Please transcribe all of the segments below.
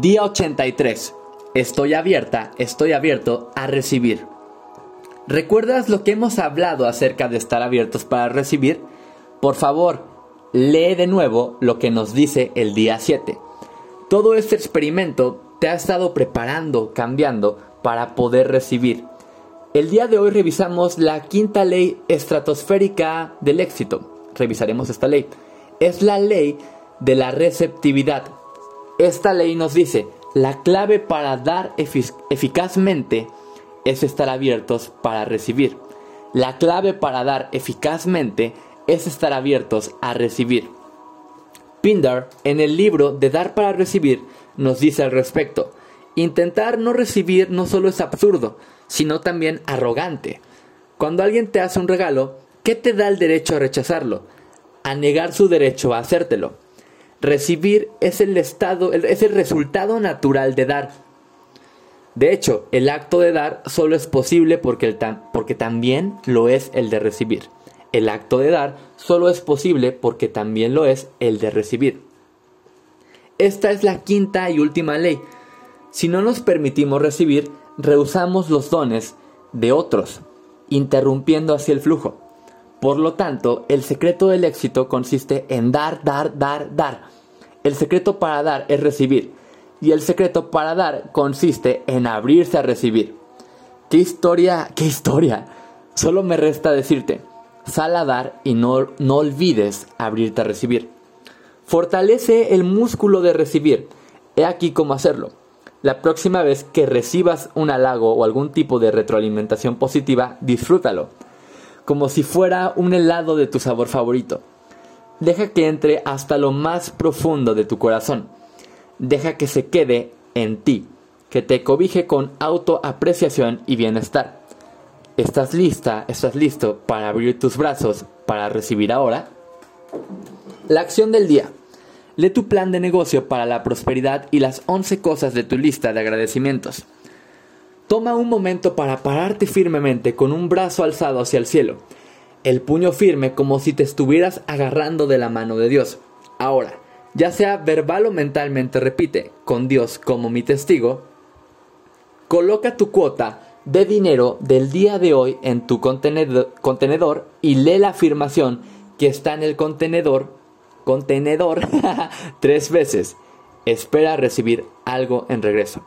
Día 83. Estoy abierta, estoy abierto a recibir. ¿Recuerdas lo que hemos hablado acerca de estar abiertos para recibir? Por favor, lee de nuevo lo que nos dice el día 7. Todo este experimento te ha estado preparando, cambiando para poder recibir. El día de hoy revisamos la quinta ley estratosférica del éxito. Revisaremos esta ley. Es la ley de la receptividad. Esta ley nos dice, la clave para dar eficazmente es estar abiertos para recibir. La clave para dar eficazmente es estar abiertos a recibir. Pindar, en el libro de Dar para Recibir, nos dice al respecto, intentar no recibir no solo es absurdo, sino también arrogante. Cuando alguien te hace un regalo, ¿qué te da el derecho a rechazarlo? A negar su derecho a hacértelo. Recibir es el estado, es el resultado natural de dar. De hecho, el acto de dar solo es posible porque, porque también lo es el de recibir. El acto de dar solo es posible porque también lo es el de recibir. Esta es la quinta y última ley. Si no nos permitimos recibir, rehusamos los dones de otros, interrumpiendo así el flujo. Por lo tanto, el secreto del éxito consiste en dar, dar, dar, dar. El secreto para dar es recibir. Y el secreto para dar consiste en abrirse a recibir. ¿Qué historia? ¿Qué historia? Solo me resta decirte, sal a dar y no, no olvides abrirte a recibir. Fortalece el músculo de recibir. He aquí cómo hacerlo. La próxima vez que recibas un halago o algún tipo de retroalimentación positiva, disfrútalo como si fuera un helado de tu sabor favorito. Deja que entre hasta lo más profundo de tu corazón. Deja que se quede en ti, que te cobije con autoapreciación y bienestar. ¿Estás lista, estás listo para abrir tus brazos para recibir ahora? La acción del día. Lee tu plan de negocio para la prosperidad y las 11 cosas de tu lista de agradecimientos. Toma un momento para pararte firmemente con un brazo alzado hacia el cielo, el puño firme como si te estuvieras agarrando de la mano de Dios. Ahora, ya sea verbal o mentalmente repite, con Dios como mi testigo, coloca tu cuota de dinero del día de hoy en tu contenedor, y lee la afirmación que está en el contenedor, contenedor tres veces. Espera recibir algo en regreso.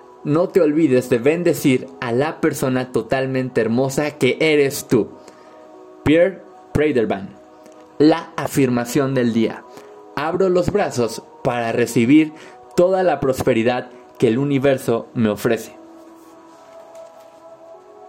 no te olvides de bendecir a la persona totalmente hermosa que eres tú. Pierre Praderban. La afirmación del día. Abro los brazos para recibir toda la prosperidad que el universo me ofrece.